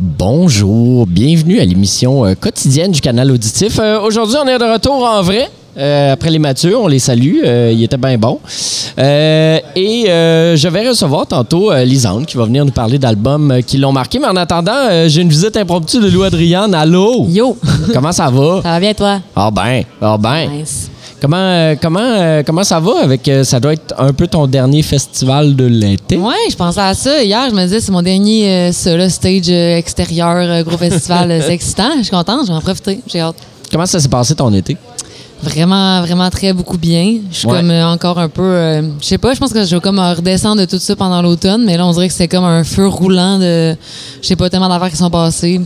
Bonjour, bienvenue à l'émission euh, quotidienne du canal auditif. Euh, Aujourd'hui, on est de retour en vrai. euh, après les matures, on les salue. Il était bien bon. Et je vais recevoir tantôt Lisande qui va venir nous parler d'albums qui l'ont marqué. Mais en attendant, j'ai une visite impromptue de Lou Adriane. Allô? Yo, Comment ça va? ça va bien toi? Ah ben, ah ben. Nice. Comment, euh, comment, euh, comment ça va avec... euh, ça doit être un peu ton dernier festival de l'été? Ouais, je pensais à ça. Hier, je me disais, c'est mon dernier euh, là, stage extérieur, gros festival. c'est excitant. Je suis contente, je vais en profiter. J'ai hâte. Comment ça s'est passé ton été? Vraiment, vraiment très beaucoup bien. Je suis Ouais. comme euh, encore un peu. euh, je sais pas, je pense que je vais comme redescendre de tout ça pendant l'automne, mais là, on dirait que c'est comme un feu roulant de. Je sais pas, tellement d'affaires qui sont passées.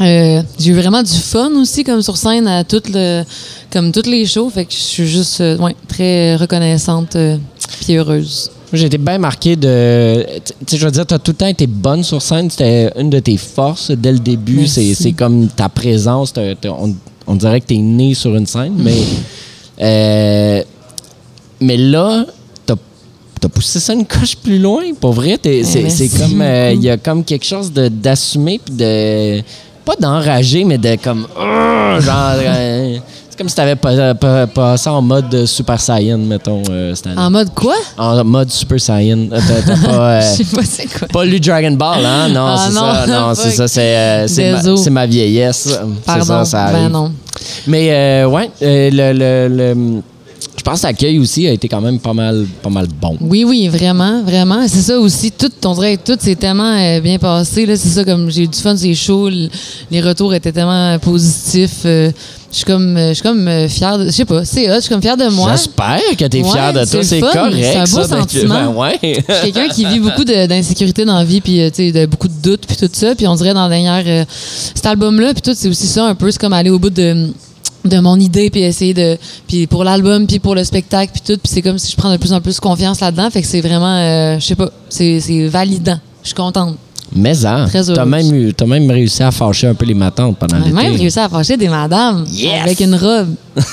Euh, j'ai eu vraiment du fun aussi, comme sur scène, à tout le, comme toutes les shows. Fait que je suis juste euh, ouais, très reconnaissante euh, puis heureuse. J'ai été bien marqué de. Tu sais, je veux dire, tu as tout le temps été bonne sur scène. C'était une de tes forces dès le début. C'est c'est comme ta présence. T'as- t'as- on, on dirait que tu es né sur une scène. Mais, euh, mais là, tu as, poussé ça une coche plus loin. Pour vrai, c'est c'est comme. Il y a comme quelque chose de- d'assumé. Puis de. Pas d'enrager, mais de comme. Ah, genre. euh, c'est comme si tu avais passé en mode Super Saiyan, mettons, euh, cette année. En mode quoi? En mode Super Saiyan. Euh, T'as pas, euh, Je sais pas c'est quoi. pas lu Dragon Ball, hein? Non, Ah, c'est ça. Non, c'est ça. C'est euh, c'est ma, ma vieillesse. Pardon. ça, ça ben non. Mais euh, ouais, euh, le, le- pense que l'accueil aussi a été quand même pas mal, pas mal bon. Oui, oui, vraiment, vraiment. C'est ça aussi. Tout, on dirait que tout s'est tellement euh, bien passé. là. C'est ça, comme j'ai eu du fun, c'est chaud. Les retours étaient tellement positifs. euh, je suis comme, je suis comme euh, fière de. Je sais pas, c'est hot. Je suis comme fière de moi. J'espère que t'es Ouais, fier de toi. le C'est correct. C'est un beau ça, sentiment. Ben ouais. Je suis quelqu'un qui vit beaucoup d'insécurité dans la vie, puis tu de beaucoup de doutes, puis tout ça. Puis on dirait dans la dernière, euh, cet album-là, puis tout, c'est aussi ça un peu. C'est comme aller au bout de de mon idée puis essayer de puis pour l'album puis pour le spectacle puis tout puis c'est comme si je prends de plus en plus confiance là-dedans fait que c'est vraiment euh, je sais pas c'est c'est validant je suis contente Mais hein, Très t'as même, eu- t'as même réussi à fâcher un peu les matantes pendant j'ai même l'été. réussi à fâcher des madames Yes! avec une robe.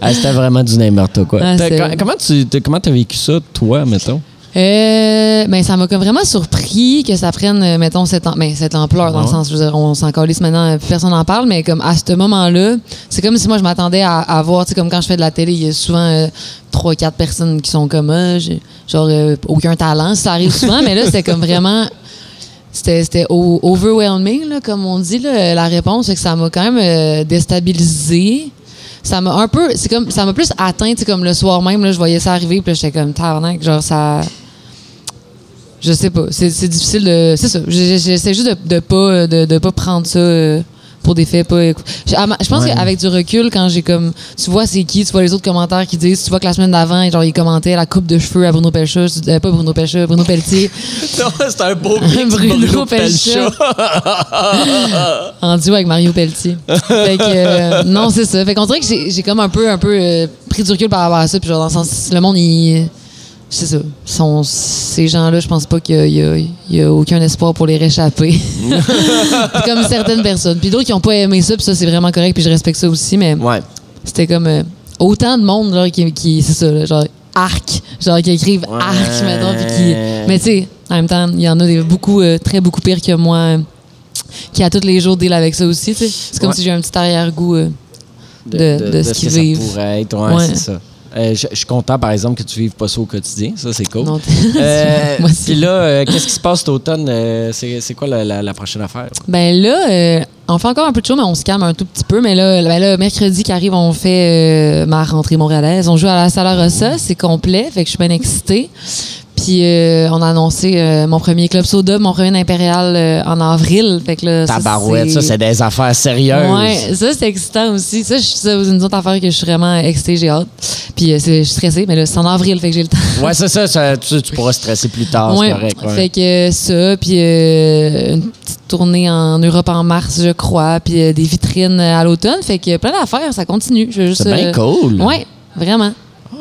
Ah, C'était vraiment du n'importe quoi. Ah, comment tu comment t'as vécu ça, toi, mettons? Euh, ben ça m'a comme vraiment surpris que ça prenne euh, mettons cette, am- ben, cette ampleur dans le Ouais. sens je veux dire on s'en calisse maintenant euh, plus personne n'en parle mais comme à ce moment-là c'est comme si moi je m'attendais à, à voir tu sais comme quand je fais de la télé il y a souvent euh, trois quatre personnes qui sont comme ah, j'ai- genre euh, aucun talent ça arrive souvent mais là c'était comme vraiment c'était overwhelming là, comme on dit là, la réponse c'est que ça m'a quand même euh, déstabilisé ça m'a un peu c'est comme ça m'a plus atteint tu sais, comme le soir même là je voyais ça arriver puis là, j'étais comme tabarnak genre ça je sais pas. C'est difficile de. C'est ça. J'essaie juste de, de pas de, de pas prendre ça euh, pour des faits pas. écou- Je pense Ouais. qu'avec du recul, quand j'ai comme. Tu vois c'est qui, tu vois les autres commentaires qui disent, tu vois que la semaine d'avant, genre, ils commentaient la coupe de cheveux à Bruno dis, euh, pas Bruno Pelchat, Bruno Pelletier. Non, c'est un beau Bruno Pelchat. en duo avec Mario Pelletier. fait que, euh, non, c'est ça. Fait qu'on dirait que j'ai j'ai comme un peu, un peu euh, pris du recul par rapport à ça. Puis genre, dans le sens, le monde, il. C'est ça. Sont, ces gens-là, je pense pas qu'il y a, y a- y a aucun espoir pour les réchapper. comme certaines personnes. Puis d'autres qui ont pas aimé ça, puis ça, c'est vraiment correct, puis je respecte ça aussi, mais Ouais. c'était comme euh, autant de monde, genre, qui, qui c'est ça, là, genre, arc, genre, qui écrivent arc, puis qui. Mais tu sais, en même temps, il y en a des, beaucoup, euh, très beaucoup pire que moi, euh, qui à tous les jours deal avec ça aussi, tu sais. C'est comme Ouais. si j'ai un petit arrière-goût. de- de ce qu'ils que ça vivent. pourrait être, Ouais. c'est ça. Euh, je je suis content, par exemple, que tu vives pas ça au quotidien. Ça, c'est cool. non, Euh, moi aussi. Puis là, euh, qu'est-ce qui se passe cet automne? Euh, c'est quoi la, la- la prochaine affaire? Ben là, on fait encore un peu de show, mais on se calme un tout petit peu. Mais là, ben là mercredi qui arrive, on fait ma rentrée montréalaise. On joue à la Sala Rossa, c'est complet, fait que je suis bien excitée. Puis euh, on a annoncé euh, mon premier club soda, mon premier impérial euh, en avril. Fait que là, ça, Tabarouette, ça, c'est des affaires sérieuses. Ouais, ça c'est excitant aussi. Ça, c'est une autre affaire que je suis vraiment excitée, j'ai hâte. Puis c'est- je suis stressée, mais là, c'est en avril, fait que j'ai le temps. Ouais, c'est ça, ça, tu, tu pourras stresser plus tard, Ouais, c'est correct. ouais. Fait que ça, puis une petite tournée en Europe en mars, je crois, puis des vitrines à l'automne. Fait que plein d'affaires, ça continue. C'est bien cool. Ouais, vraiment.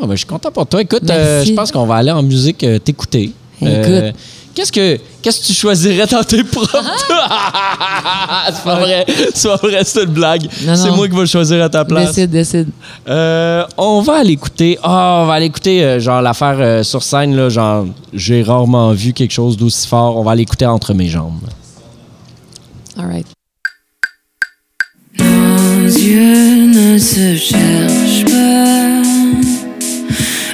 Ah, ben, je suis content pour toi. Écoute, euh, je pense qu'on va aller en musique euh, t'écouter. Euh, Qu'est-ce que qu'est-ce que tu choisirais dans tes propres C'est pas vrai, c'est pas vrai, c'est une blague. Non, C'est moi qui vais le choisir à ta place. Décide, décide. Euh, on va aller écouter. Ah, on va aller écouter euh, genre l'affaire euh, sur scène là, genre j'ai rarement vu quelque chose d'aussi fort. On va aller écouter entre mes jambes. All right. Nos yeux ne se cherchent pas.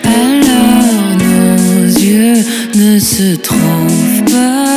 Alors nos yeux ne se trouvent pas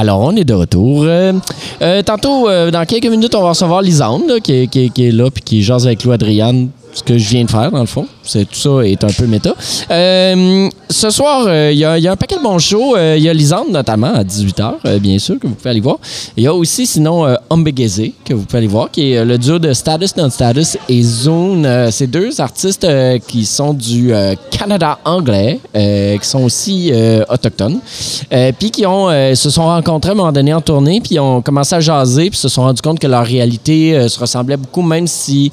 Alors, on est de retour. Euh, euh, tantôt, euh, dans quelques minutes, on va recevoir Lisande, là, qui, est- qui est- qui est là puis qui jase avec Lou Adriane. Ce que je viens de faire, dans le fond. Tout ça est un peu méta. Euh, ce soir, euh, il y, a- un paquet de bons shows. Euh, Il y a Lisande, notamment, à 18h, bien sûr, que vous pouvez aller voir. Il y a aussi, sinon, euh, que vous pouvez aller voir, qui est le duo de Status Non-Status et Zone. C'est deux artistes qui sont du Canada anglais, qui sont aussi autochtones, puis qui ont, se sont rencontrés à un moment donné en tournée, puis ont commencé à jaser, puis se sont rendus compte que leur réalité se ressemblait beaucoup, même si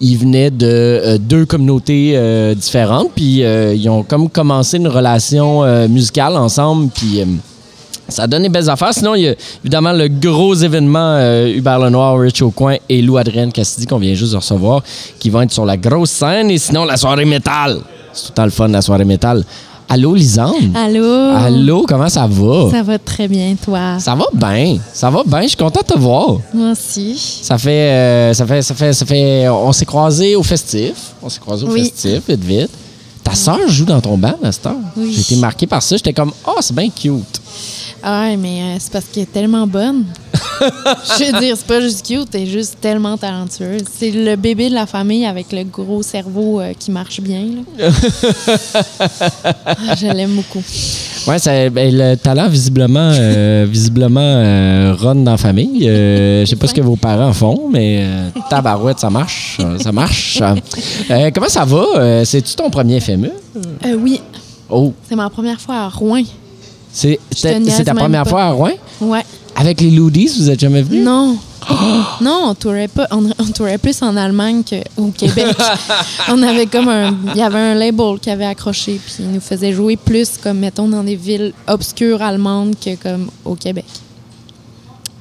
ils venaient de deux communautés euh, différentes, puis euh, ils ont comme commencé une relation euh, musicale ensemble, puis ça a donné belles affaires. Sinon, il y a évidemment le gros événement Hubert Lenoir, Rich au coin et Lou Adrienne Cassidy qu'on vient juste de recevoir, qui vont être sur la grosse scène. Et sinon, la soirée métal. C'est tout le temps le fun, la soirée métal. Allô, Lisande? Allô? Allô, comment ça va? Ça va très bien, toi? Ça va bien. Ça va bien. Je suis content de te voir. Moi aussi. Ça fait, euh, ça fait, ça fait, ça fait. On s'est croisés au festif. On s'est croisés au Oui. festif, vite, vite. Ta sœur joue dans ton band à cette heure. Oui. J'ai été marqué par ça. J'étais comme, oh, c'est bien cute. Ah ouais, mais euh, c'est parce qu'elle est tellement bonne. Je veux dire, c'est pas juste cute, elle est juste tellement talentueuse. C'est le bébé de la famille avec le gros cerveau euh, qui marche bien. là. Ah, Je l'aime beaucoup. Ouais, ça, ben, le talent visiblement, euh, visiblement run dans la famille. Je sais pas ce que vos parents font, mais tabarouette, ça marche, ça marche. Comment ça va? C'est-tu ton premier FME oui, Oh, c'est ma première fois à Rouen. C'est ta première pas. fois à Rouen? Ouais. avec les Loodies. Vous êtes jamais venus? Non. Non, on tourait pas. On, on tourait plus en Allemagne qu'au Québec. on avait comme un. Il y avait un label qui avait accroché, puis il nous faisait jouer plus comme mettons dans des villes obscures allemandes que comme au Québec.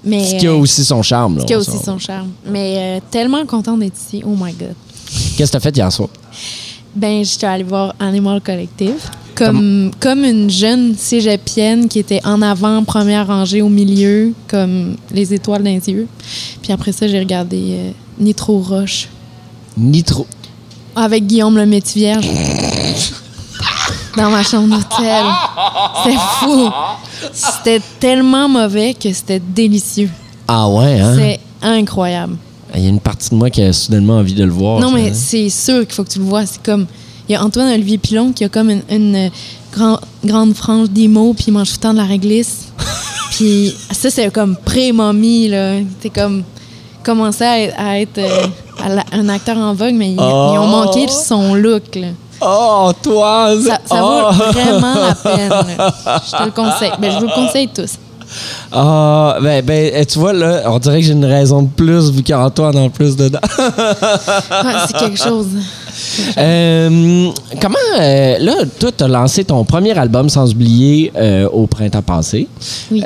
Mais Ce qui a aussi son charme. Là, ce qui a aussi son charme. Mais euh, tellement contente d'être ici. Oh my god. Qu'est-ce que t'as fait hier soir? Ben, j'étais allée voir Animal Collective, Comme, comme une jeune cégepienne qui était en avant, première rangée au milieu, comme les étoiles dans les yeux. Puis après ça, j'ai regardé euh, Nitro Roche Nitro. avec Guillaume le métier vierge dans ma chambre d'hôtel. C'était fou. C'était tellement mauvais que c'était délicieux. Ah ouais, hein? C'est incroyable. Il y a une partie de moi qui a soudainement envie de le voir. Non, mais c'est sûr qu'il faut que tu le vois. C'est comme. Il y a Antoine Olivier Pilon qui a comme une, une, euh, grand- grande frange d'emo, puis il mange tout le temps de la réglisse. puis ça, c'est comme pré-momie, là. C'est comme. Commencer à être, à être, euh, à la- un acteur en vogue, mais ils, ils ont manqué de son look, là. Oh, Antoine! Ça, ça oh. vaut vraiment la peine. là. Je te le conseille. Ben, je vous le conseille tous. Ah, ben, ben, eh, tu vois, là, on dirait que j'ai une raison de plus vu qu'il y a Antoine en plus dedans. Ouais, c'est quelque chose. Euh, comment, euh, là, toi, tu as lancé ton premier album sans oublier euh, au printemps passé. Oui.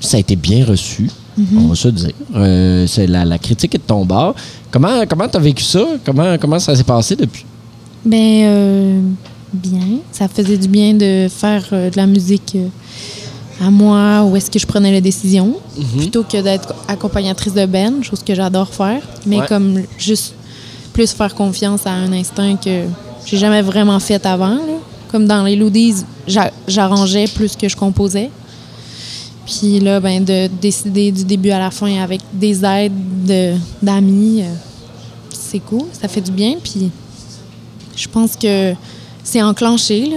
Ça a été bien reçu, on va se dire. Euh, c'est la, la critique est de ton bord. Comment comment tu as vécu ça? Comment, comment ça s'est passé depuis? Ben, euh, bien. Ça faisait du bien de faire euh, de la musique à moi, où est-ce que je prenais les décisions, plutôt que d'être accompagnatrice de Ben, chose que j'adore faire. Mais Ouais. comme juste plus faire confiance à un instinct que j'ai jamais vraiment fait avant. là. Comme dans les Loodies, j'a- j'arrangeais plus que je composais. Puis là, ben, de décider du début à la fin avec des aides de- d'amis, euh, c'est cool, ça fait du bien. Puis je pense que c'est enclenché. Là,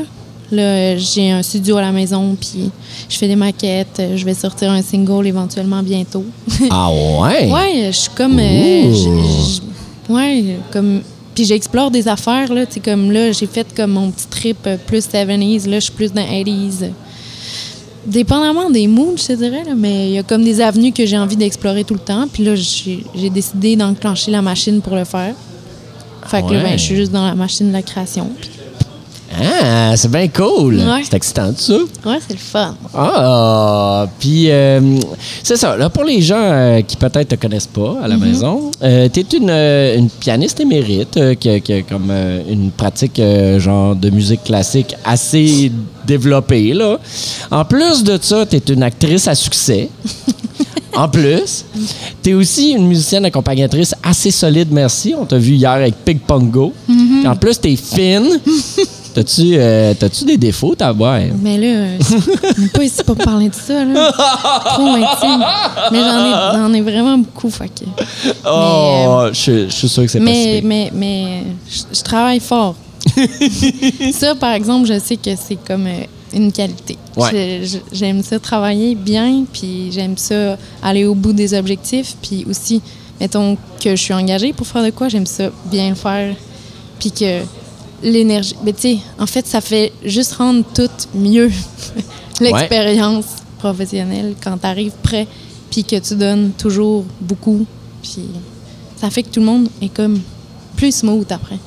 Là, j'ai un studio à la maison, puis je fais des maquettes. euh, Je vais sortir un single éventuellement bientôt. Ah ouais? ouais, je suis comme. euh, Ouh. je- je- ouais, comme. Puis j'explore des affaires, là. Tu sais, comme là, j'ai fait comme mon petit trip euh, plus 70s. Là, je suis plus dans 80s. Dépendamment des moods, je te dirais, là, mais il y a comme des avenues que j'ai envie d'explorer tout le temps. Puis là, j'ai décidé d'enclencher la machine pour le faire. Fait que là, ben, je suis juste dans la machine de la création. Puis, Ah, c'est bien cool. Ouais. C'est excitant, tout ça. ouais, c'est le fun. Ah, puis euh, c'est ça. Là, pour les gens euh, qui peut-être te connaissent pas à la maison, euh, tu es une, euh, une pianiste émérite qui, a, qui a comme une pratique genre de musique classique assez développée. Là. En plus de ça, tu es une actrice à succès. En plus, tu es aussi une musicienne accompagnatrice assez solide, merci. On t'a vu hier avec Pig Pongo. Puis En plus, tu es fine. T'as-tu euh, t'as-tu des défauts, ta boire? Mais là, euh, n'est pas ici pour parler de ça, là. Trop intime. Mais j'en ai, ai vraiment beaucoup, que- Oh, je, je suis sûr que c'est euh, Mais, pas mais, mais je, je travaille fort. ça, par exemple, je sais que c'est comme euh, une qualité. Ouais. Je- je- J'aime ça travailler bien, puis j'aime ça aller au bout des objectifs, puis aussi, mettons que je suis engagée pour faire de quoi, j'aime ça bien le faire, puis que l'énergie... Mais tu sais, en fait, ça fait juste rendre tout mieux. L'expérience professionnelle quand tu arrives prêt, puis que tu donnes toujours beaucoup, puis ça fait que tout le monde est comme plus smooth après.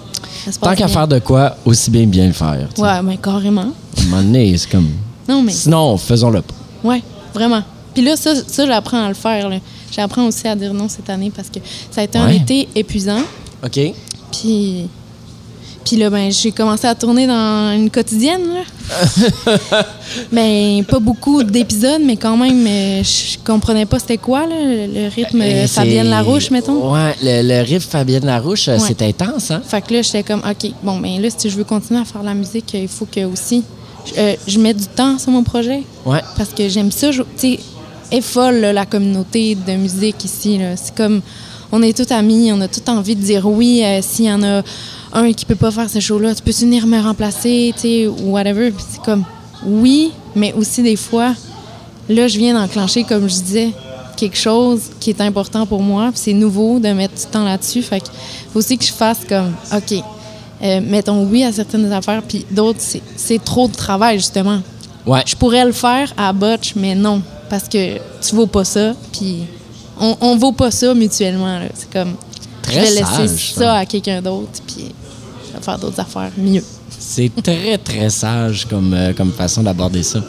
Tant qu'à faire de quoi, aussi bien bien le faire. tu sais. Ouais, mais carrément. À un moment donné, c'est comme. Non, mais Sinon, faisons-le pas. ouais, vraiment. Puis là, ça, ça j'apprends à le faire. J'apprends aussi à dire non cette année parce que ça a été un été épuisant. OK? Puis, puis là, ben, j'ai commencé à tourner dans une quotidienne. Là. ben, pas beaucoup d'épisodes, mais quand même, euh, je comprenais pas c'était quoi là, le, rythme Euh, euh, Fabienne Larouche, mettons. Ouais, le, le riff Fabienne Larouche, euh, Ouais. c'est intense, hein? Fait que là, j'étais comme, OK, bon, ben là, si je veux continuer à faire de la musique, il faut que aussi je, euh, je mette du temps sur mon projet. Ouais. Parce que j'aime ça. Tu sais, est folle, là, la communauté de musique ici. C'est comme, on est tous amis, on a tous envie de dire oui euh, s'il y en a un qui peut pas faire ce show-là, tu peux venir me remplacer, tu sais, ou whatever? Puis c'est comme, oui, mais aussi des fois, là, je viens d'enclencher, comme je disais, quelque chose qui est important pour moi. puis c'est nouveau de mettre du temps là-dessus. Fait qu'il faut aussi que je fasse comme, OK, euh, mettons oui à certaines affaires, puis d'autres, c'est- trop de travail, justement. Ouais. Je pourrais le faire à botch, mais non, parce que tu vaux pas ça, puis on, on vaut pas ça mutuellement. C'est comme, je vais sage, laisser ça. ça à quelqu'un d'autre, puis je vais faire d'autres affaires mieux. C'est très, très sage comme, euh, comme façon d'aborder ça.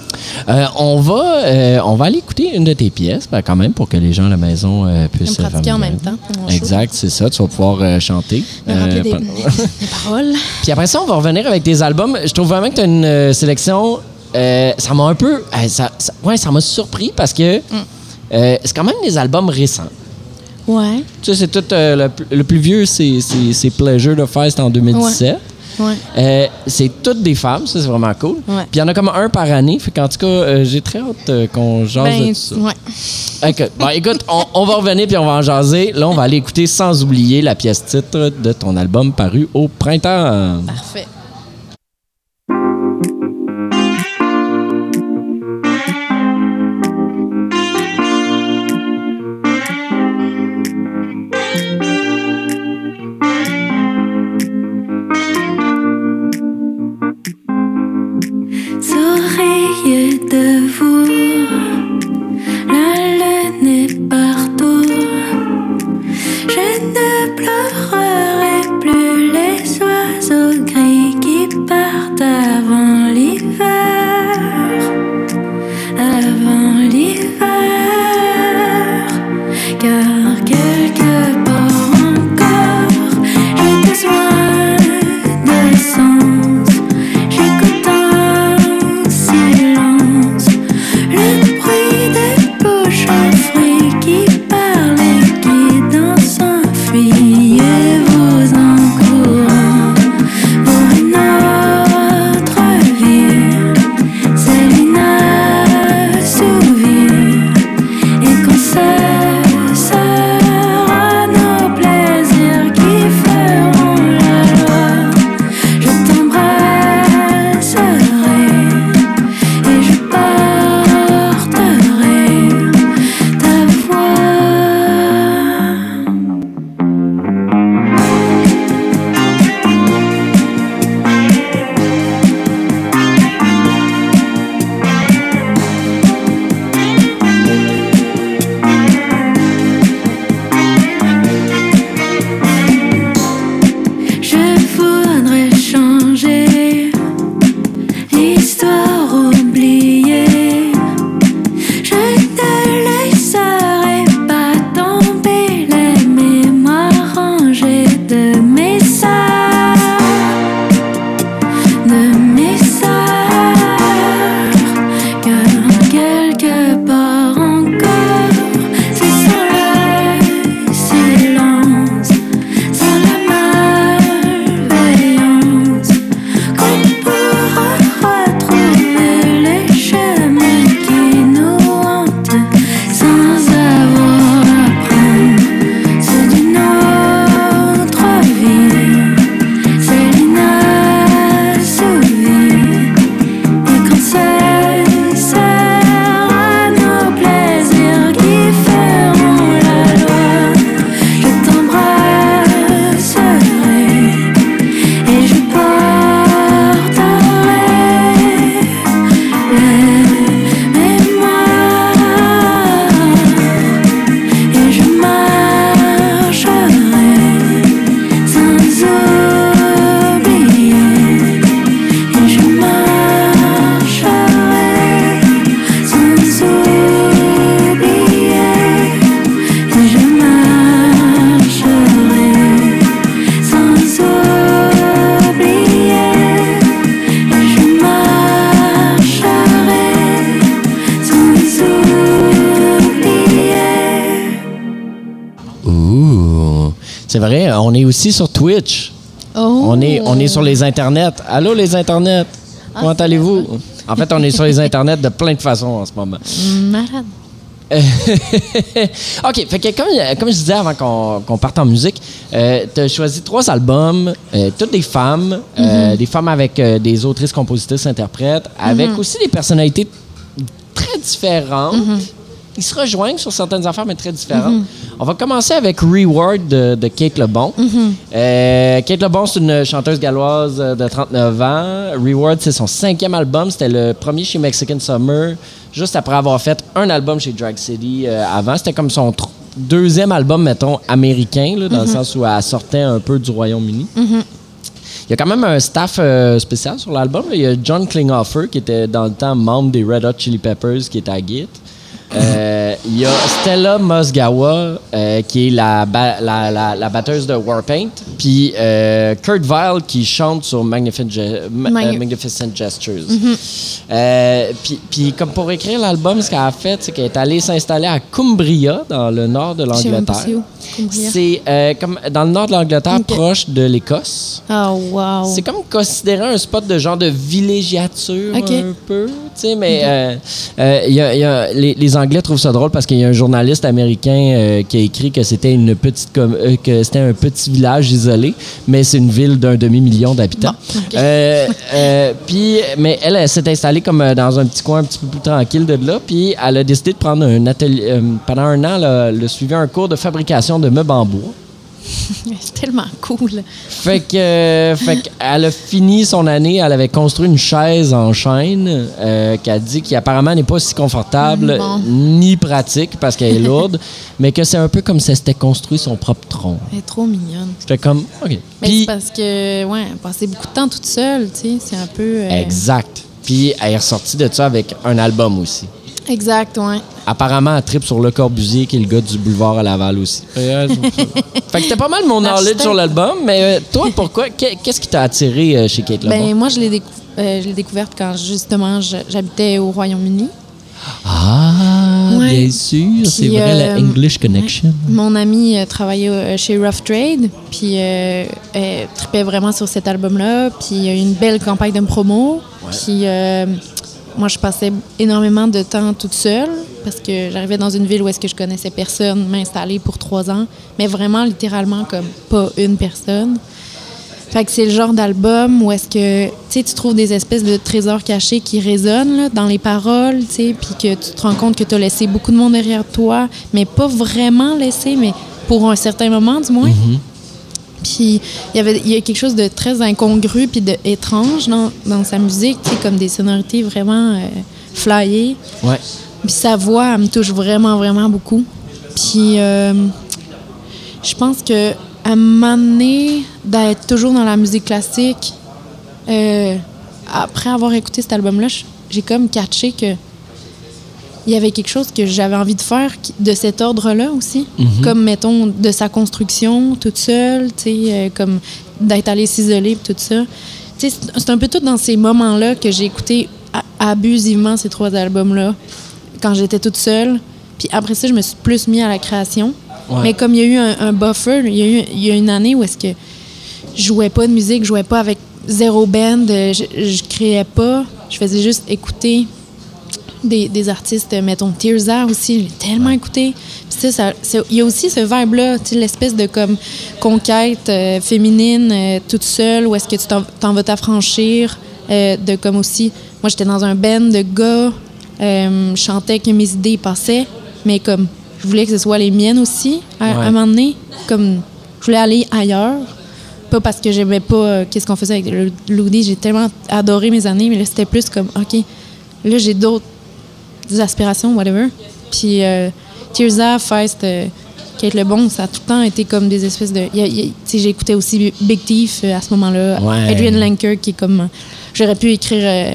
Euh, on, va, euh, on va aller écouter une de tes pièces, ben, quand même, pour que les gens à la maison puissent... pratiquer en même temps. Exact, c'est ça. Tu vas pouvoir chanter. Me des, des paroles. Puis après ça, on va revenir avec tes albums. Je trouve vraiment que tu as une sélection. ça m'a un peu. ça, ça- ouais, ça m'a surpris parce que euh, c'est quand même des albums récents. Ouais. Tu sais, c'est tout. euh, le, le plus vieux, c'est, Pleasure de Fest en 2017. Ouais. Euh, c'est toutes des femmes, ça c'est vraiment cool. Puis il y en a comme un par année. Fait qu'en tout cas, euh, j'ai très hâte qu'on jase Ben, de ça. ouais. Bon, écoute, on, on va revenir puis on va en jaser. Là, on va aller écouter sans oublier la pièce titre de ton album paru au printemps. Parfait. C'est vrai, on est aussi sur Twitch. Oh. On est, on est sur les internets. Allô, les internets? Comment allez-vous? En fait, on est sur les internets de plein de façons en ce moment. Malade. OK, fait que comme, comme je disais avant qu'on parte en musique, tu as choisi trois albums, euh, toutes des femmes, euh, des femmes avec euh, des autrices, compositrices, interprètes, avec aussi des personnalités très différentes. Ils se rejoignent sur certaines affaires, mais très différentes. On va commencer avec Reward de, de Kate Lebon. Euh, Kate Lebon, c'est une chanteuse galloise de 39 ans. Reward, c'est son cinquième album. C'était le premier chez Mexican Summer, juste après avoir fait un album chez Drag City euh, avant. C'était comme son deuxième album, mettons, américain, là, dans le sens où elle sortait un peu du Royaume-Uni. Il y a quand même un staff euh, spécial sur l'album. Il y a John Klinghoffer, qui était dans le temps membre des Red Hot Chili Peppers, qui est à Git. Euh, Il y a Stella Mosgawa, euh, qui est la, ba- la, la, la batteuse de Warpaint. Puis euh, Kurt Vile, qui chante sur Magnificent, Ge- Ma- Mag- Magnificent Gestures. Euh, puis, puis comme pour écrire l'album, ce qu'elle a fait, c'est qu'elle est allée s'installer à Cumbria, dans le nord de l'Angleterre. C'est euh, comme dans le nord de l'Angleterre, proche de l'Écosse. Oh, wow. C'est comme considéré un spot de genre de villégiature un peu, tu sais, mais euh, euh, y a- y a- les, les Anglais trouvent ça drôle parce qu'il y a un journaliste américain euh, qui a écrit que c'était une petite que c'était un petit village isolé, mais c'est une ville d'un demi-million d'habitants. Bon, puis, mais elle, elle s'est installée comme dans un petit coin un petit peu plus tranquille de là, puis elle a décidé de prendre un atelier. pendant un an, là, elle a suivi un cours de fabrication de meubles en bois. C'est tellement cool. Fait que, euh, fait qu'elle a fini son année, elle avait construit une chaise en chaîne euh, qu'elle dit qui apparemment n'est pas si confortable bon. ni pratique parce qu'elle est lourde, mais que c'est un peu comme si elle s'était construit son propre tronc. Elle est trop mignonne. J'étais comme, OK. Mais Puis, c'est parce que, ouais, passer beaucoup de temps toute seule, tu sais, c'est un peu. euh, exact. Puis elle est ressortie de ça avec un album aussi. Exact, ouais. Apparemment, elle tripe sur Le Corbusier, qui est le gars du boulevard à Laval aussi. fait que c'était pas mal mon knowledge L'architecte. sur l'album, mais euh, toi, pourquoi? Qu'est- Qu'est-ce qui t'a attiré euh, chez Kate Lebon? Ben, moi, je l'ai décou- euh, découverte quand, justement, j'habitais au Royaume-Uni. Ah, Ouais. bien sûr, c'est vrai, la English Connection. Mon amie euh, travaillait chez Rough Trade, puis euh, elle tripait vraiment sur cet album-là. Puis il y a eu une belle campagne de promo. Puis euh, moi, je passais énormément de temps toute seule parce que j'arrivais dans une ville où est-ce que je connaissais personne, m'installer pour trois ans, mais vraiment littéralement comme pas une personne. Fait que c'est le genre d'album où est-ce que tu trouves des espèces de trésors cachés qui résonnent dans les paroles, puis que tu te rends compte que tu as laissé beaucoup de monde derrière toi, mais pas vraiment laissé, mais pour un certain moment du moins. Puis il y avait il y a quelque chose de très incongru puis de étrange dans, dans sa musique, sais, comme des sonorités vraiment euh, flyées. Ouais. Puis sa voix, elle me touche vraiment, vraiment beaucoup. Puis euh, je pense que à m'amener d'être toujours dans la musique classique, euh, après avoir écouté cet album-là, j'ai comme catché que il y avait quelque chose que j'avais envie de faire de cet ordre-là aussi. Comme, mettons, de sa construction toute seule, tu sais, euh, comme d'être allé s'isoler, tout ça. Tu sais, c'est un peu tout dans ces moments-là que j'ai écouté abusivement ces trois albums-là, quand j'étais toute seule. Puis après ça, je me suis plus mis à la création. Ouais. Mais comme il y a eu un, un buffer, il y, a eu, il y a une année où est-ce que je jouais pas de musique, je jouais pas avec zéro band, euh, je, je créais pas, je faisais juste écouter des, des artistes, euh, mettons Tirza aussi, j'ai tellement écouté. Puis ça, il y a aussi ce vibe-là, l'espèce de comme conquête euh, féminine, euh, toute seule, où est-ce que tu t'en, vas t'affranchir, euh, de comme aussi, moi j'étais dans un band de gars, je chantais que mes idées passaient, mais comme je voulais que ce soit les miennes aussi, à, à Ouais. un moment donné, comme je voulais aller ailleurs. Pas parce que j'aimais pas euh, qu'est-ce qu'on faisait avec le j'ai tellement adoré mes années, mais là c'était plus comme OK, là j'ai d'autres aspirations, whatever. Puis euh, Tirza, Feist, euh, Kate Le Bon, ça a tout le temps été comme des espèces de. écouté aussi Big Thief euh, à ce moment-là. Ouais. Adrian Lenker, qui est comme. euh, J'aurais pu écrire euh,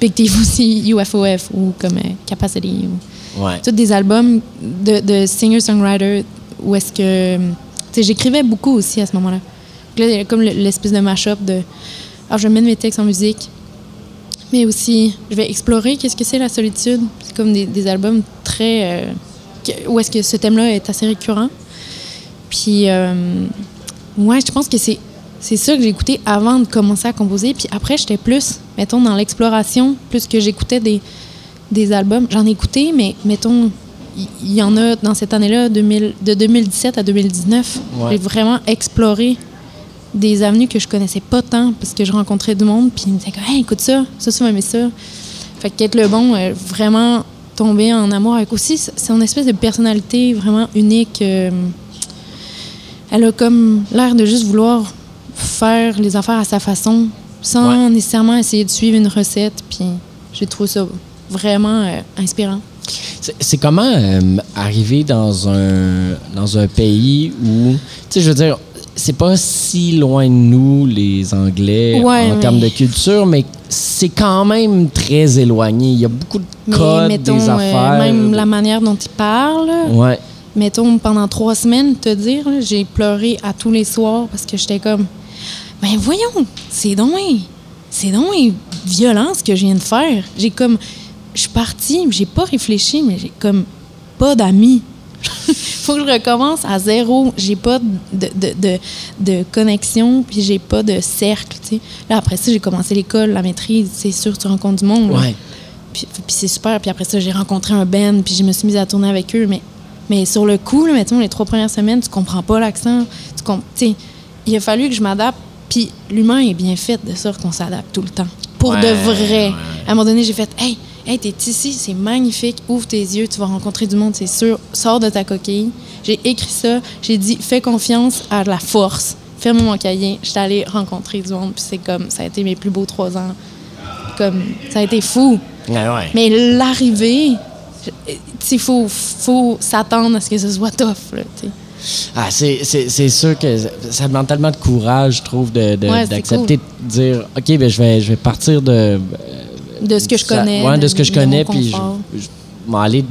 Big Thief aussi, UFOF ou comme Capacity. ou- Ouais. tous des albums de, de singer-songwriter où est-ce que. J'écrivais beaucoup aussi à ce moment-là. Là, il y a comme le- l'espèce de mash-up de. Alors, je vais mettre mes textes en musique. Mais aussi, je vais explorer qu'est-ce que c'est la solitude. Comme des, des albums très. euh, où est-ce que ce thème-là est assez récurrent. Puis, euh, ouais, je pense que c'est. C'est ça que j'ai écouté avant de commencer à composer. Puis après, j'étais plus, mettons, dans l'exploration, plus que j'écoutais des, des albums. J'en ai écouté, mais mettons, il y, en a dans cette année-là, 2000 de 2017 à 2019. Ouais. J'ai vraiment exploré des avenues que je connaissais pas tant parce que je rencontrais du monde, puis ils me disaient hey, écoute ça, ça, ça, mais ça. Fait que Kate Lebon, euh, vraiment tombé en amour avec aussi s- son espèce de personnalité vraiment unique. euh, elle a comme l'air de juste vouloir faire les affaires à sa façon sans Ouais. nécessairement essayer de suivre une recette. Puis j'ai trouvé ça vraiment euh, inspirant. C'est- C'est comment euh, arriver dans un, dans un pays où, tu sais, je veux dire, c'est pas si loin de nous, les Anglais, Ouais, en mais- termes de culture, mais c'est quand même très éloigné. Il y a beaucoup de Mais codes, mettons, des euh, affaires. même la manière dont ils parlent, Ouais. mettons, pendant trois semaines, te dire, j'ai pleuré à tous les soirs parce que j'étais comme, ben voyons, c'est donc, c'est donc violent ce que je viens de faire. J'ai comme, je suis partie, j'ai pas réfléchi, mais j'ai comme pas d'amis. Faut que je recommence à zéro. J'ai pas de, de, de, de connexion, puis j'ai pas de cercle, tu sais. Là, après ça, j'ai commencé l'école, la maîtrise, c'est sûr, tu rencontres du monde. Ouais. Puis, puis c'est super. Puis après ça, j'ai rencontré un band, puis je me suis mise à tourner avec eux. Mais, mais sur le coup, là, mettons, les trois premières semaines, tu comprends pas l'accent. Tu com- tu sais, il a fallu que je m'adapte. Puis l'humain est bien fait de sorte qu'on s'adapte tout le temps. Pour Ouais, de vrai. ouais. À un moment donné, j'ai fait Hey, hey t'es ici, c'est magnifique. Ouvre tes yeux, tu vas rencontrer du monde, c'est sûr. Sors de ta coquille. J'ai écrit ça. J'ai dit Fais confiance à la force. Ferme mon cahier. J'étais allée rencontrer du monde. Puis c'est comme, ça a été mes plus beaux trois ans. Comme, ça a été fou. Ouais, ouais. Mais l'arrivée, il faut, faut s'attendre à ce que ce soit tough. Là. Ah, c'est, sûr que ça demande tellement de courage, je trouve, de, de- Ouais, d'accepter de dire OK, ben, je, vais, je vais partir de. De ce que je ça- connais. ouais, de ce que je connais, puis je, m'en aller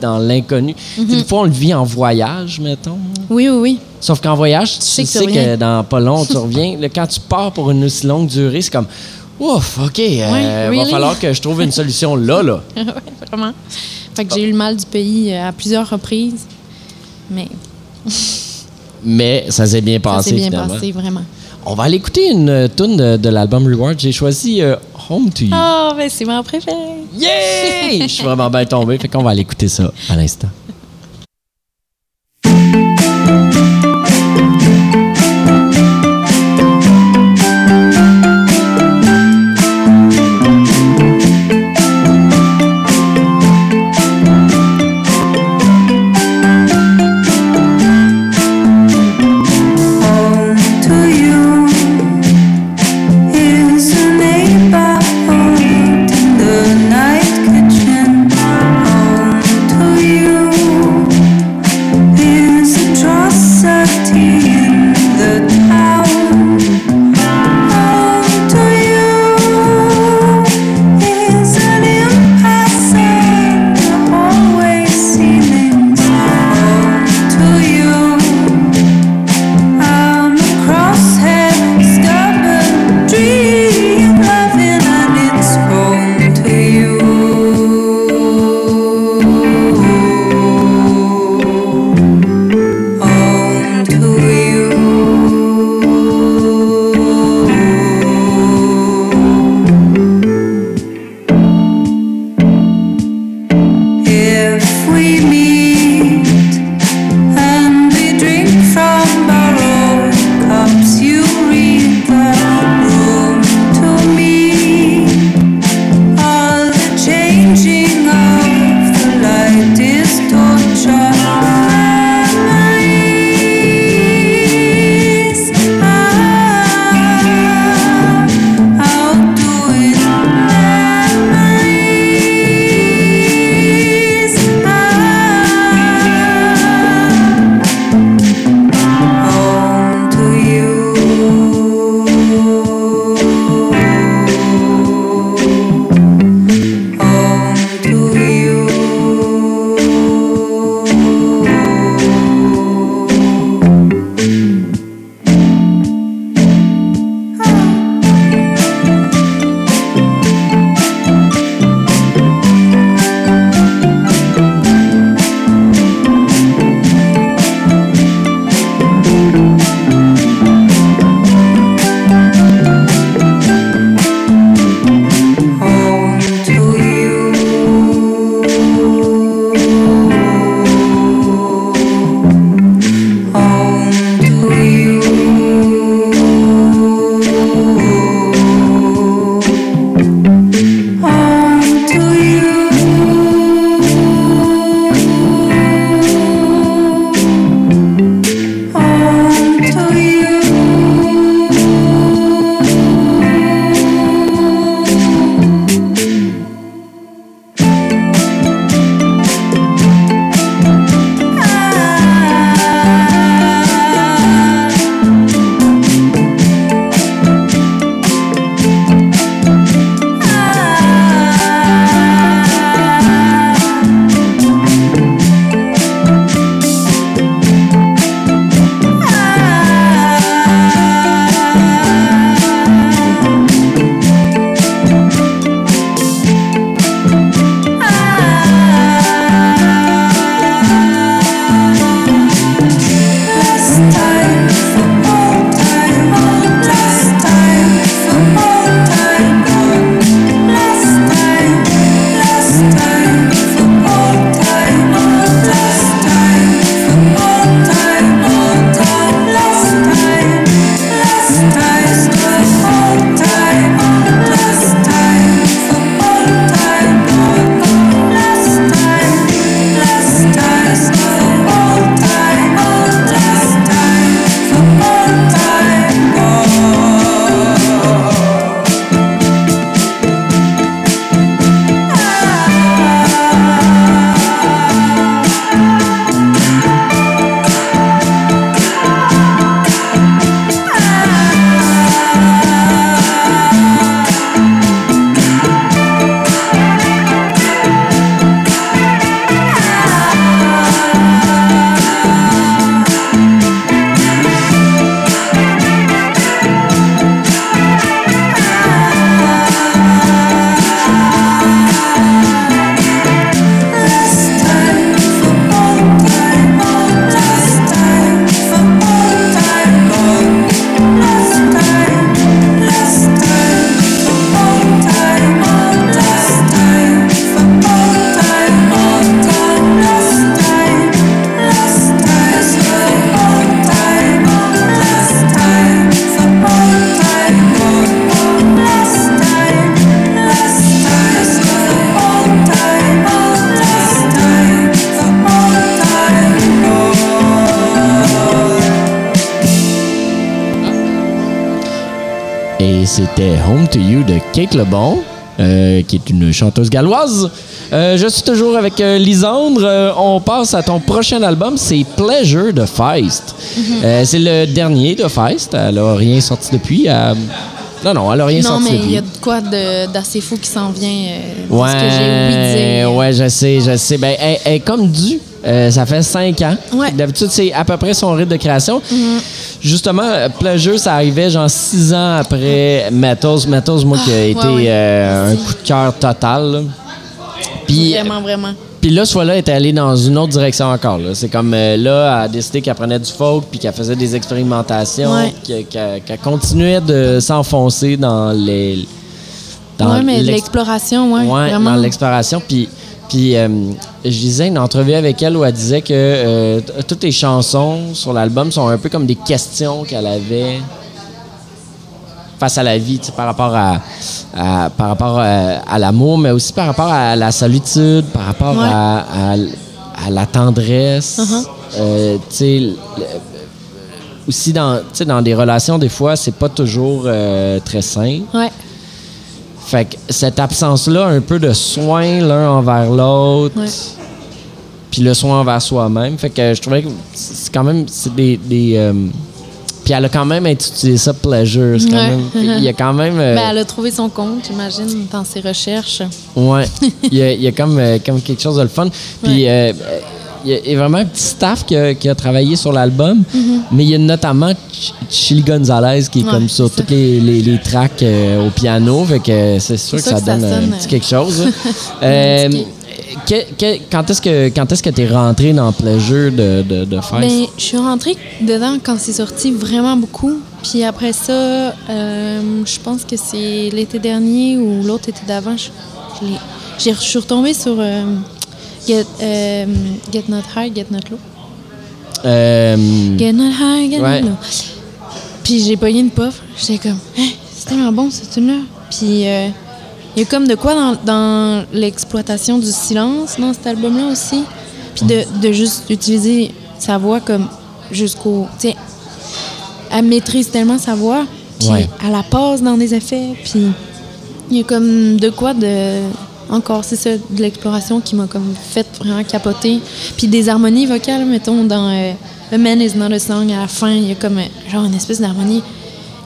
dans l'inconnu. Sais, Des fois, on le vit en voyage, mettons. Oui, oui, oui. Sauf qu'en voyage, tu sais que tu que, reviens. dans pas long, tu reviens. Quand tu pars pour une aussi longue durée, c'est comme Ouf, OK, euh, Ouais, va falloir que je trouve une solution là, là. Ouais, vraiment. Fait que j'ai eu le mal du pays euh, à plusieurs reprises. Mais Mais ça s'est bien ça passé, s'est bien finalement. passé, vraiment. On va aller écouter une euh, tune de, de l'album Reward. J'ai choisi euh, Home to You. Oh, ben c'est ma préférée. Yeah! Je suis vraiment bien tombé, fait qu'on va aller écouter ça à l'instant. You de Kate Lebon, euh, qui est une chanteuse galloise. Euh, je suis toujours avec euh, Lisandre. Euh, on passe à ton prochain album, c'est Pleasure de Feist. Euh, c'est le dernier de Feist. Elle a rien sorti depuis. Elle- Non, non, elle a rien Non, sorti mais depuis. il y a de quoi de- d'assez fou qui s'en vient. Ouais, ce que j'ai oublié ouais, je sais, je sais. Ben, elle, elle est comme due. Euh, ça fait cinq ans. Ouais. Mhm. D'habitude, c'est à peu près son rythme de création. Justement, euh, Pleasure, ça arrivait genre six ans après Metals. Metals, moi, qui a été Ah, ouais, ouais. euh, un coup de cœur total. là. Puis, Vraiment, vraiment. puis là, ce fois-là, elle était allée dans une autre direction encore. là. C'est comme euh, là, elle a décidé qu'elle prenait du folk puis qu'elle faisait des expérimentations, qu'elle continuait de s'enfoncer dans les. dans mais l'ex- l'exploration, ouais, Ouais, vraiment. dans l'exploration. Puis, puis euh, je lisais une entrevue avec elle où elle disait que euh, toutes les chansons sur l'album sont un peu comme des questions qu'elle avait face à la vie, tu sais, par rapport à, à- par rapport à, à l'amour, mais aussi par rapport à la solitude, par rapport Ouais. à, la tendresse. Uh-huh. Euh, tu sais, aussi dans, tu sais, dans des relations, des fois, c'est pas toujours euh, très sain. Ouais. Fait que cette absence-là, un peu de soin l'un envers l'autre, puis le soin envers soi-même. Fait que je trouvais que c'est quand même c'est des. des, euh, puis elle a quand même intitulé ça pleasure. Quand Ouais. même, il y a quand même. euh, Ben, elle a trouvé son compte, j'imagine, dans ses recherches. Ouais. Il y a, il y a comme, euh, comme quelque chose de le fun. Puis il y a- il y a vraiment un petit staff qui a, qui a travaillé sur l'album, mais il y a notamment Ch- Chili Gonzalez qui est. Ouais, comme sur ça. toutes les, les, les tracks euh, au piano. Fait que c'est sûr que ça, sûr que ça donne un sonne, petit quelque chose. là. Euh, que- que- quand est-ce que quand est-ce que t'es rentré dans Pleasure de, de, de Feist? Ben, je suis rentrée dedans quand c'est sorti vraiment beaucoup. Puis après ça, euh, je pense que c'est l'été dernier ou l'autre été d'avant. Je, suis retombée sur Get, euh, Get Not High, Get Not Low. Euh, Get Not High, Get Ouais. Not Low. Puis j'ai pogné une puff. J'étais comme, Hein, c'est tellement bon cette tune-là. Puis euh, il y a comme de quoi dans, dans l'exploitation du silence dans cet album-là aussi. Puis de, de juste utiliser sa voix comme jusqu'au. Tu sais, elle maîtrise tellement sa voix. Puis Ouais. elle la passe dans des effets. Puis il y a comme de quoi de. Encore, c'est ça, de l'exploration qui m'a comme fait vraiment capoter. Puis des harmonies vocales, mettons, dans euh, A Man Is Not a Song, à la fin, il y a comme euh, genre une espèce d'harmonie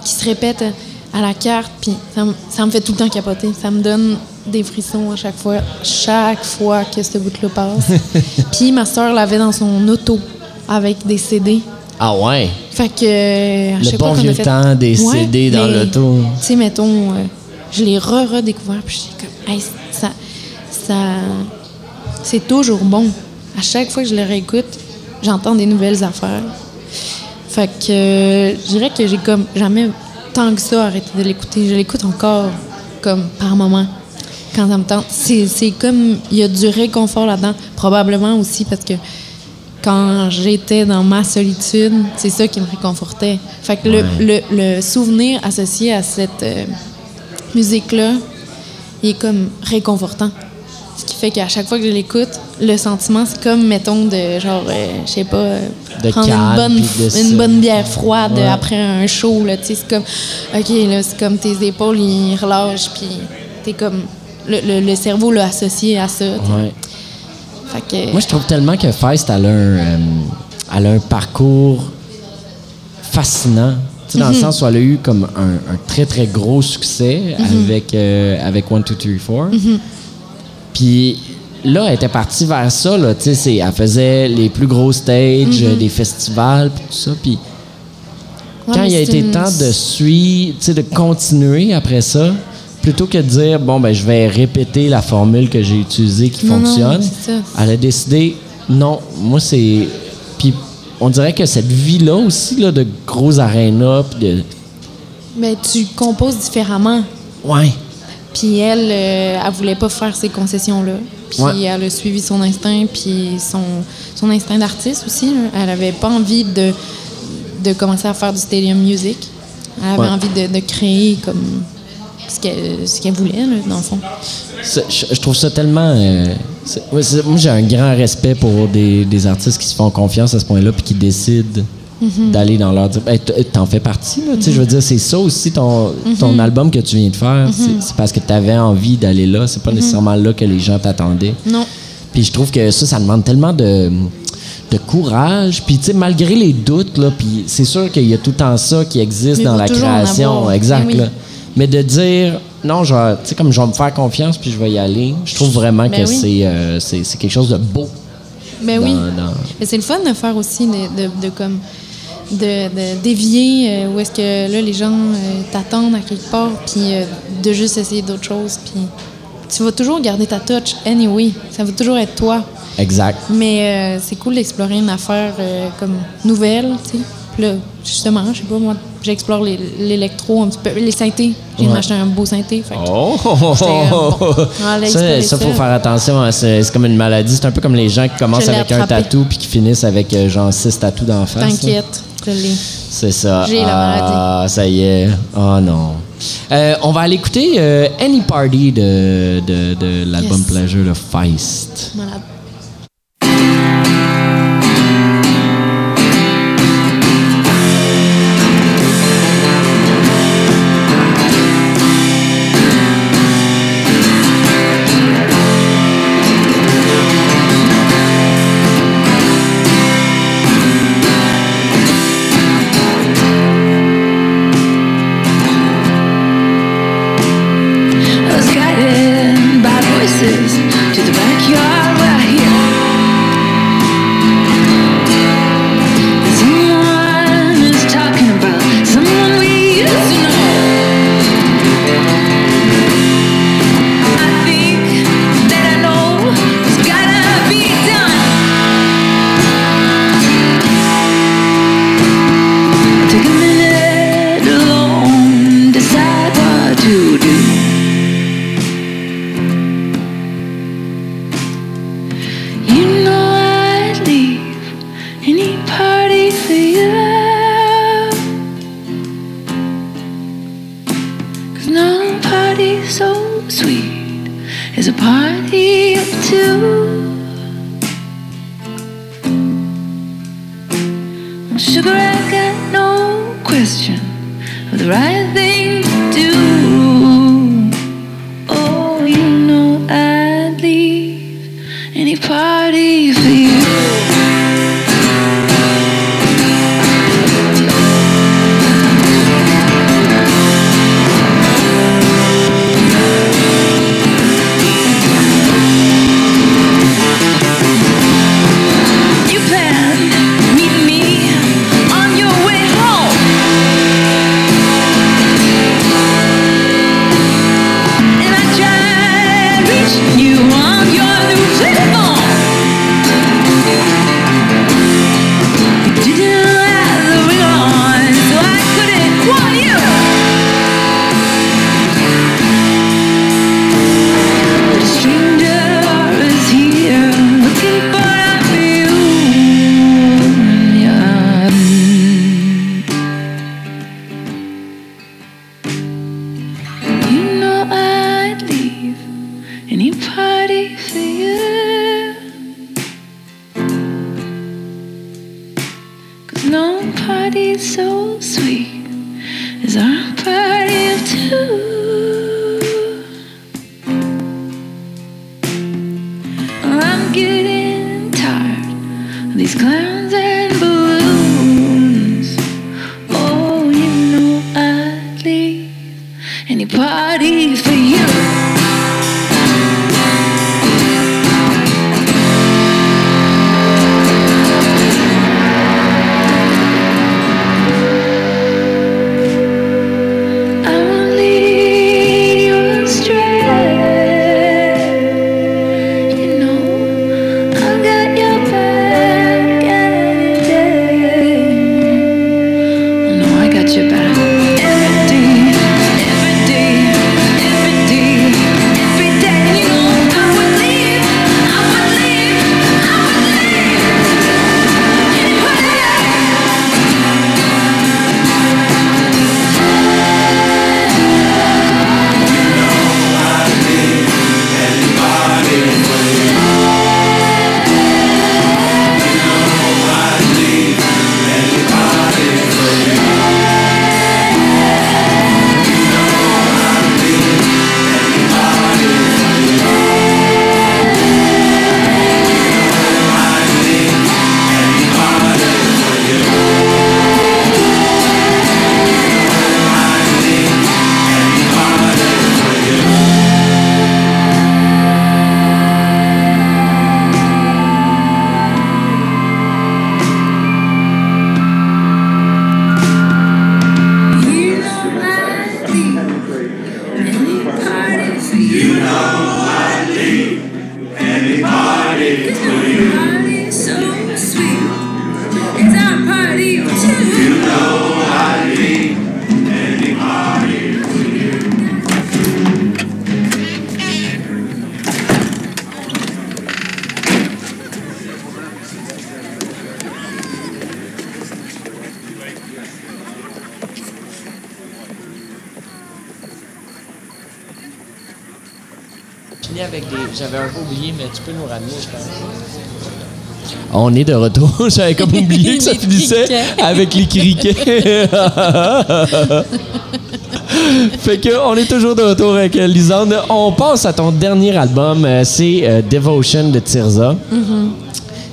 qui se répète à la carte. Puis ça, me- ça me fait tout le temps capoter. Ça me donne des frissons à chaque fois, chaque fois que ce bout-là passe. Puis ma soeur l'avait dans son auto avec des CD. ah ouais? Fait que. euh, Le bon vieux fait- temps des Ouais, CD dans l'auto. Tu sais, mettons, euh, je l'ai re-redécouvert, puis j'étais comme, hey, ça. ça c'est toujours bon. À chaque fois que je le réécoute, j'entends des nouvelles affaires. Fait que euh, je dirais que j'ai comme jamais tant que ça arrêté de l'écouter. Je l'écoute encore, comme par moment, quand ça me tente. C'est c'est comme, il y a du réconfort là-dedans. Probablement aussi parce que quand j'étais dans ma solitude, c'est ça qui me réconfortait. Fait que le, le, le souvenir associé à cette euh, musique-là, il est comme réconfortant. Ce qui fait qu'à chaque fois que je l'écoute, le sentiment, c'est comme, mettons, de genre, euh, je sais pas, euh, prendre une, bonne, une ça. bonne bière froide Ouais. après un show, là, tu sais, c'est comme, OK, là, c'est comme tes épaules, ils relâchent, puis t'es comme, le, le, le cerveau l'a associé à ça. Ouais. Fait que, Moi, je trouve tellement que Feist, elle a un, euh, elle a un parcours fascinant. Tu sais, dans Mhm. le sens où elle a eu comme un, un très, très gros succès Mhm. avec, euh, avec One, Two, Three, Four. Puis là, elle était partie vers ça. Là, tu sais, c'est- elle faisait les plus gros stages, Mhm. des festivals, puis tout ça. Puis Ouais, quand il a été une- temps de suivre, tu sais, de continuer après ça, plutôt que de dire, bon, ben, je vais répéter la formule que j'ai utilisée qui Non, fonctionne, elle a décidé, non, moi, c'est. On dirait que cette vie-là aussi, là, de gros arénas, de. Mais tu composes différemment. Ouais. Puis elle, euh, elle voulait pas faire ces concessions-là. Puis Ouais. elle a suivi son instinct, puis son, son instinct d'artiste aussi. là. Elle avait pas envie de, de commencer à faire du stadium music. Elle avait Ouais. envie de, de créer comme ce qu'elle voulait, là, dans le fond. Je, je trouve ça tellement. euh, ouais, moi, j'ai un grand respect pour des, des artistes qui se font confiance à ce point-là, puis qui décident d'aller dans leur... T- t'en fais partie, là. Je veux dire, c'est ça aussi, ton, ton album que tu viens de faire. c'est- parce que tu avais envie d'aller là. C'est pas nécessairement là que les gens t'attendaient. Non. Puis je trouve que ça, ça demande tellement de, de courage. Puis, tu sais, malgré les doutes, là, puis c'est sûr qu'il y a tout le temps ça qui existe Mais dans la création. Exact, Ben oui. là. Mais de dire, non, je vais- tu sais, comme je vais me faire confiance, puis je vais y aller, je trouve vraiment Ben que oui. c'est, euh, c'est, c'est quelque chose de beau. Mais dans- oui. dans- Mais c'est le fun de faire aussi, de, de, de comme de, de dévier euh, où est-ce que là les gens euh, t'attendent à quelque part, puis euh, de juste essayer d'autres choses, puis tu vas toujours garder ta touch anyway. Ça va toujours être toi. Exact. Mais c'est cool d'explorer une affaire comme nouvelle, tu sais. Là, justement, je sais pas, moi, j'explore l'électro un petit peu, les synthés. J'ai Ouais. m'acheter un beau synthé. Fait Oh! Euh, bon, ça, ça, faut faire attention. hein. C'est, comme une maladie. C'est un peu comme les gens qui commencent avec un tatou puis qui finissent avec euh, genre six tatous d'en face. T'inquiète, je l'ai. C'est ça. J'ai la ah, ça y est. Oh non. Euh, on va aller écouter euh, Any Party de, de, de l'album Yes. Pleasure, le Feist. Malade. On est de retour. J'avais comme oublié que ça finissait criquets. avec les criquets. fait que on est toujours de retour avec euh, Lisande. On passe à ton dernier album, euh, c'est euh, Devotion de Tirza.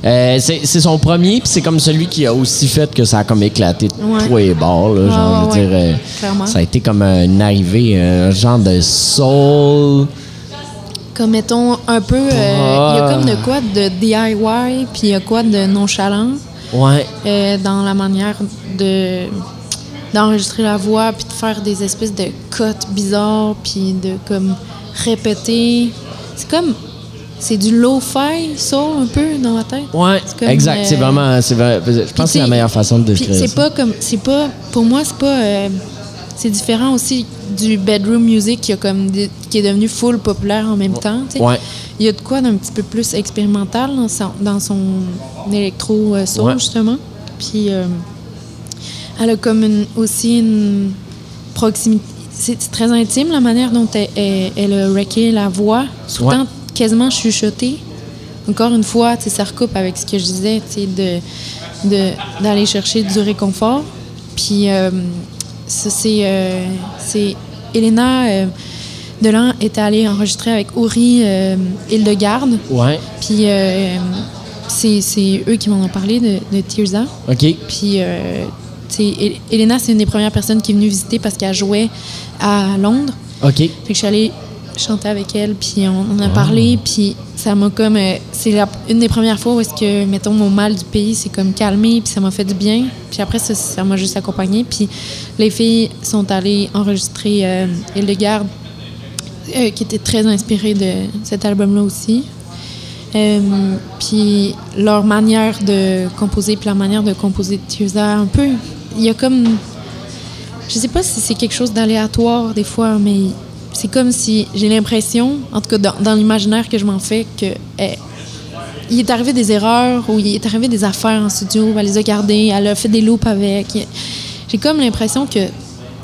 Euh, c'est son premier, puis c'est comme celui qui a aussi fait que ça a comme éclaté Ouais. tous les bords. Là, genre, Ouais, je veux ouais, dire, euh, clairement. ça a été comme une arrivée, un genre de soul. Comme mettons un peu, euh, il y a Ah. comme de quoi de DIY, puis il y a quoi de nonchalant Ouais. euh, dans la manière de d'enregistrer la voix, puis de faire des espèces de cotes bizarres, puis de comme répéter. C'est comme c'est du lo-fi soul un peu dans ma tête. Ouais, comme, exact. euh, C'est vraiment. c'est vrai- Je pense que c'est la meilleure façon de décrire c'est ça. pas comme c'est pas pour moi c'est pas euh, c'est différent aussi du bedroom music qui a comme qui est devenu full populaire en même temps tu sais. Ouais. il y a de quoi d'un petit peu plus expérimental dans son, dans son électro euh, soul Ouais. justement puis euh, elle a comme une- aussi une proximité c'est très intime la manière dont elle, elle, elle a wrecké la voix tout Ouais. le temps quasiment chuchotée encore une fois, ça recoupe avec ce que je disais, sais, de de- d'aller chercher du réconfort. Puis euh, ça, c'est euh, c'est Elena euh, Delan est allée enregistrer avec Uri euh, Hildegarde. Ouais. Puis euh, c'est c'est eux qui m'en ont parlé de, de. OK. Puis, euh, Elena, c'est une des premières personnes qui est venue visiter parce qu'elle jouait à Londres. OK. Fait que je suis allée chanter avec elle, puis on, on a parlé, puis ça m'a comme... euh, c'est une des premières fois où est-ce que, mettons, mon mal du pays s'est comme calmé, puis ça m'a fait du bien. Puis après, ça ça m'a juste accompagnée. Puis les filles sont allées enregistrer euh, euh, qui était très inspirée de cet album-là aussi. Euh, puis leur manière de composer, puis leur manière de composer de un peu... Il y a comme... Je sais pas si c'est quelque chose d'aléatoire des fois, mais c'est comme si j'ai l'impression, en tout cas dans, dans l'imaginaire que je m'en fais, que eh, il est arrivé des erreurs ou il est arrivé des affaires en studio, elle les a gardées, elle a fait des loops avec. J'ai comme l'impression que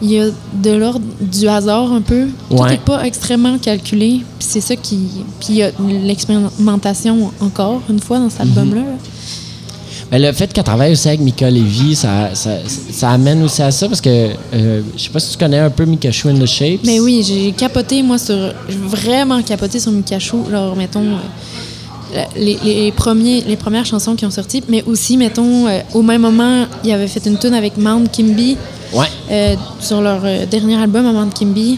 il y a de l'ordre du hasard un peu. Tout Ouais. n'est pas extrêmement calculé. Puis c'est ça qui. Puis il y a l'expérimentation encore une fois dans cet album-là. là. Mais le fait qu'elle travaille aussi avec Mika Levy, ça, ça, ça amène aussi à ça parce que euh, je sais pas si tu connais un peu Mika Shoe in the Shapes. Mais oui, j'ai capoté, moi, sur. J'ai vraiment capoté sur Mikachu. Genre, mettons, euh, les, les, premiers, les premières chansons qui ont sorti, mais aussi, mettons, euh, au même moment, il avait fait une tune avec Mount Kimby Ouais. euh, sur leur dernier album à Mount Kimby,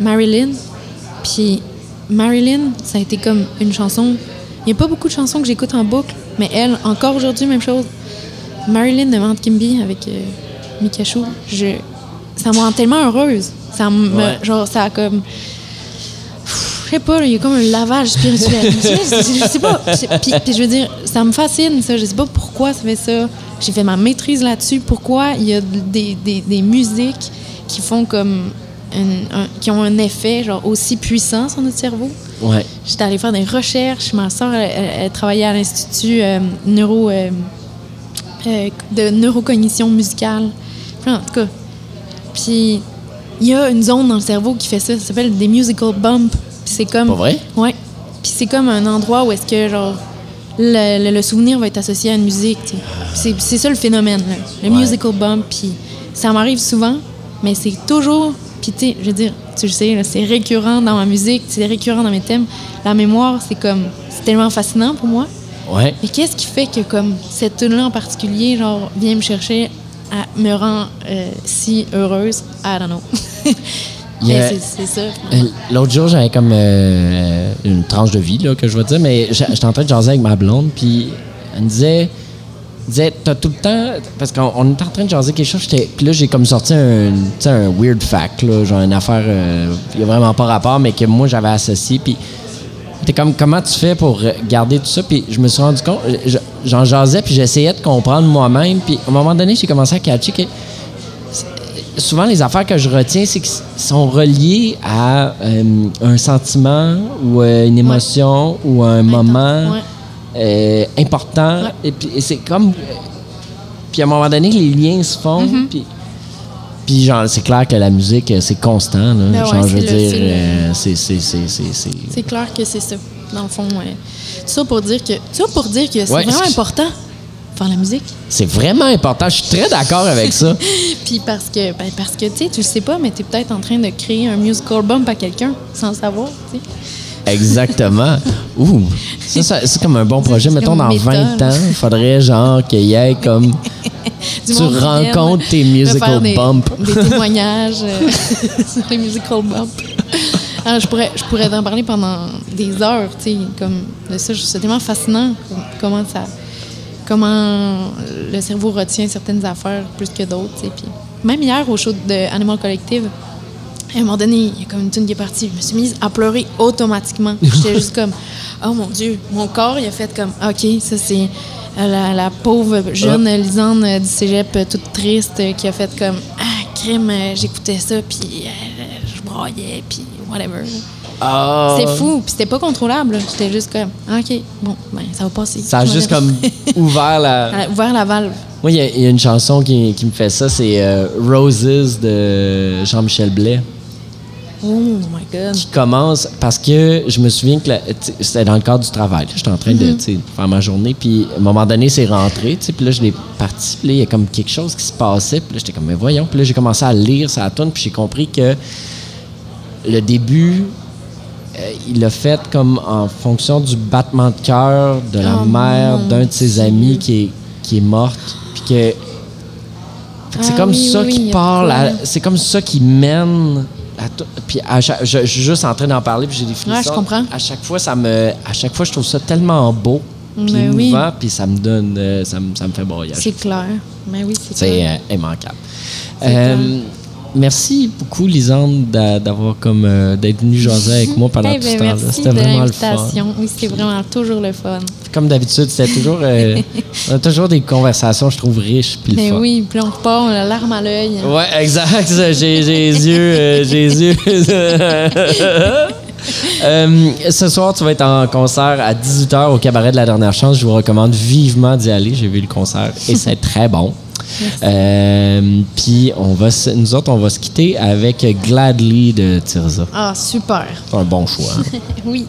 Marilyn. Puis Marilyn, ça a été comme une chanson. Il n'y a pas beaucoup de chansons que j'écoute en boucle, mais elle, encore aujourd'hui, même chose. Marilyn de Mount Kimby avec euh, Mikachu, je, ça me rend tellement heureuse. Ça me, Ouais. genre, ça a comme. Je sais pas, il y a comme un lavage spirituel. je, sais- pas. je- Puis, puis je veux dire, ça me fascine, ça. Je sais pas pourquoi ça fait ça. J'ai fait ma maîtrise là-dessus. Pourquoi il y a des, des, des musiques qui font comme. un- un- qui ont un effet genre aussi puissant sur notre cerveau? Ouais. J'étais allée faire des recherches. Ma soeur, elle, elle- travaillait à l'Institut euh, neuro, euh, euh, de neurocognition musicale. Puis, en tout cas. Puis, il y a une zone dans le cerveau qui fait ça. Ça s'appelle des musical bumps. C'est comme. Pas vrai? Ouais. Puis c'est comme un endroit où est-ce que, genre, le, le- le souvenir va être associé à une musique. C'est, c'est ça le phénomène, là. Le Ouais. musical bump. Puis ça m'arrive souvent, mais c'est toujours. Puis tu sais, je veux dire, tu le sais, c'est récurrent dans ma musique, c'est récurrent dans mes thèmes. La mémoire, c'est comme. C'est tellement fascinant pour moi. Ouais. Mais qu'est-ce qui fait que, comme, cette tune-là en particulier, genre, vient me chercher, à, me rend euh, si heureuse? I don't know. C'est, ça. Euh, L'autre jour, j'avais comme euh, une tranche de vie, là, que je vais dire, mais j'étais en train de jaser avec ma blonde, puis elle me disait, disait t'as tout le temps, parce qu'on on était en train de jaser quelque chose, puis là, j'ai comme sorti un, un weird fact, là, genre une affaire, euh, il n'y a vraiment pas rapport, mais que moi, j'avais associé, puis t'es comme, comment tu fais pour euh, garder tout ça, puis je me suis rendu compte, je- j'en jasais, puis j'essayais de comprendre moi-même, puis à un moment donné, j'ai commencé à catcher que souvent les affaires que je retiens, c'est qu'ils sont reliées à euh, un sentiment ou euh, une émotion ou un moment Ouais. Euh, important. Ouais. Et puis c'est comme. Puis à un moment donné, les liens se font. Mm-hmm. Puis, Puis genre, c'est clair que la musique, euh, c'est constant. Là. Ben ouais, genre, je veux dire, euh, c'est... c'est- c'est- c'est- c'est- C'est clair que c'est ça. Dans le fond, ouais. Tout ça pour dire que, ça pour dire que c'est Ouais, vraiment important faire la musique. C'est vraiment important. Je suis très d'accord avec ça. Puis parce que, ben, parce que tu sais, tu le sais pas, mais tu es peut-être en train de créer un musical bump à quelqu'un sans le savoir. tu sais. Exactement. Ouh, ça, ça- c'est comme un bon projet. Mettons, dans méta, 20 là. ans, il faudrait genre qu'il y ait comme... Tu rencontres tes musical des, bumps. Des témoignages euh, sur les musical bumps. Alors, je pourrais, je pourrais t'en parler pendant des heures, tu sais, comme de ça. C'est tellement fascinant comme- comment ça, comment le cerveau retient certaines affaires plus que d'autres, tu sais. Puis même hier au show de Animal Collective, à un moment donné, il y a comme une tune qui est partie. Je me suis mise à pleurer automatiquement. J'étais juste comme, oh mon Dieu, mon corps, il a fait comme, OK, ça c'est la, la pauvre jeune Lisande euh, du cégep, euh, toute triste, euh, qui a fait comme, ah, crime, j'écoutais ça, puis euh, je broyais, puis whatever. Ah. C'était fou, puis c'était pas contrôlable. J'étais juste comme, ah, OK, bon, ben, ça va passer. Ça a juste comme ouvert la... Ouvert la valve. Moi, il y a- il y, a une chanson qui, qui me fait ça, c'est euh, Roses de Jean-Michel Blais. Oh my God. qui commence parce que je me souviens que c'était dans le cadre du travail. J'étais en train Mm-hmm. de sais, faire ma journée, puis à un moment donné, c'est rentré, puis là, je l'ai parti, puis là, il y a comme quelque chose qui se passait, puis là, j'étais comme, mais voyons, puis là, j'ai commencé à lire sa tune, puis j'ai compris que le début, euh, il l'a fait comme en fonction du battement de cœur de la Oh, mère d'un de ses amis qui est, qui est morte, puis que fait que c'est Ah comme oui, ça oui, qui parle, c'est comme ça qui mène puis à chaque- je, je suis juste en train d'en parler puis j'ai des frissons. Ouais, je comprends. À chaque fois ça me à chaque fois je trouve ça tellement beau puis Mais oui. puis ça me donne euh, ça me, ça me fait broyer. C'est clair. Mais oui, c'est C'est clair. euh, immanquable. Euh, clair. Merci beaucoup Lisande d'a- d'avoir comme euh, d'être venue jaser avec moi pendant Eh tout ben, ce temps-là. merci C'était vraiment le fun. Oui, c'est vraiment toujours le fun. Comme d'habitude, c'était toujours euh, on a toujours des conversations je trouve riches puis le Mais fun. oui, puis on repart, on a la larme à l'œil. Ouais, exact. J'ai j'ai les yeux. euh, j'ai les yeux. Euh, ce soir, tu vas être en concert à 18h au cabaret de la dernière chance. Je vous recommande vivement d'y aller. J'ai vu le concert et c'est très bon. Euh, Puis on va se- nous autres, on va se quitter avec Gladly de Tirza. Ah, super. C'est un bon choix. Oui.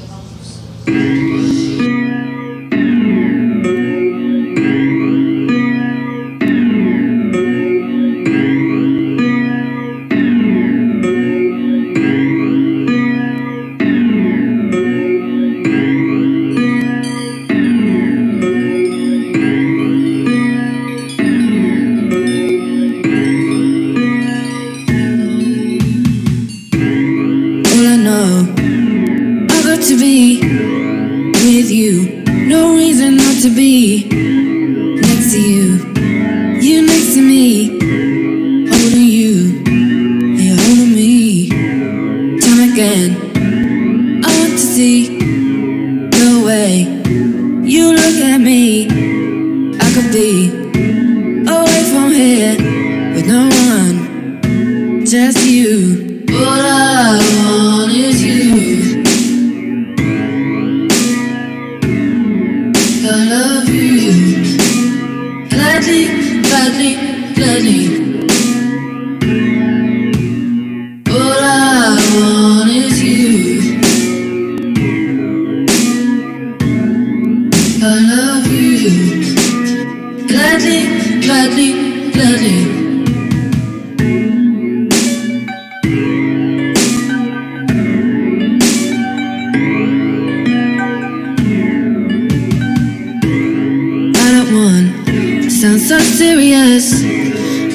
Serious,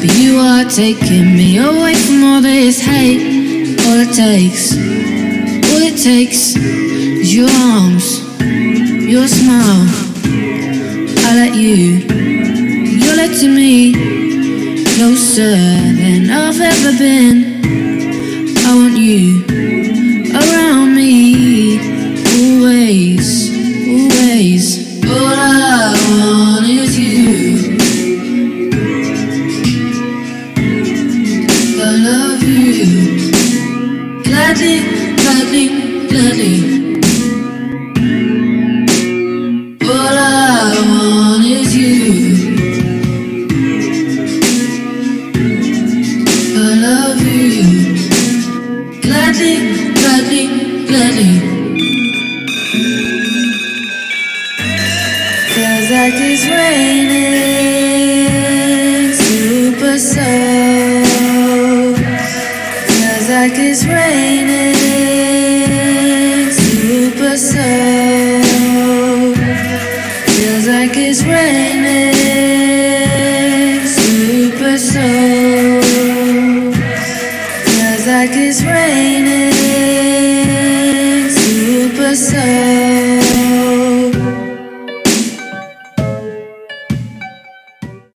but you are taking me away from all this hate. All it takes, all it takes is your arms, your smile. I let you, you're letting me closer than I've ever been. I want you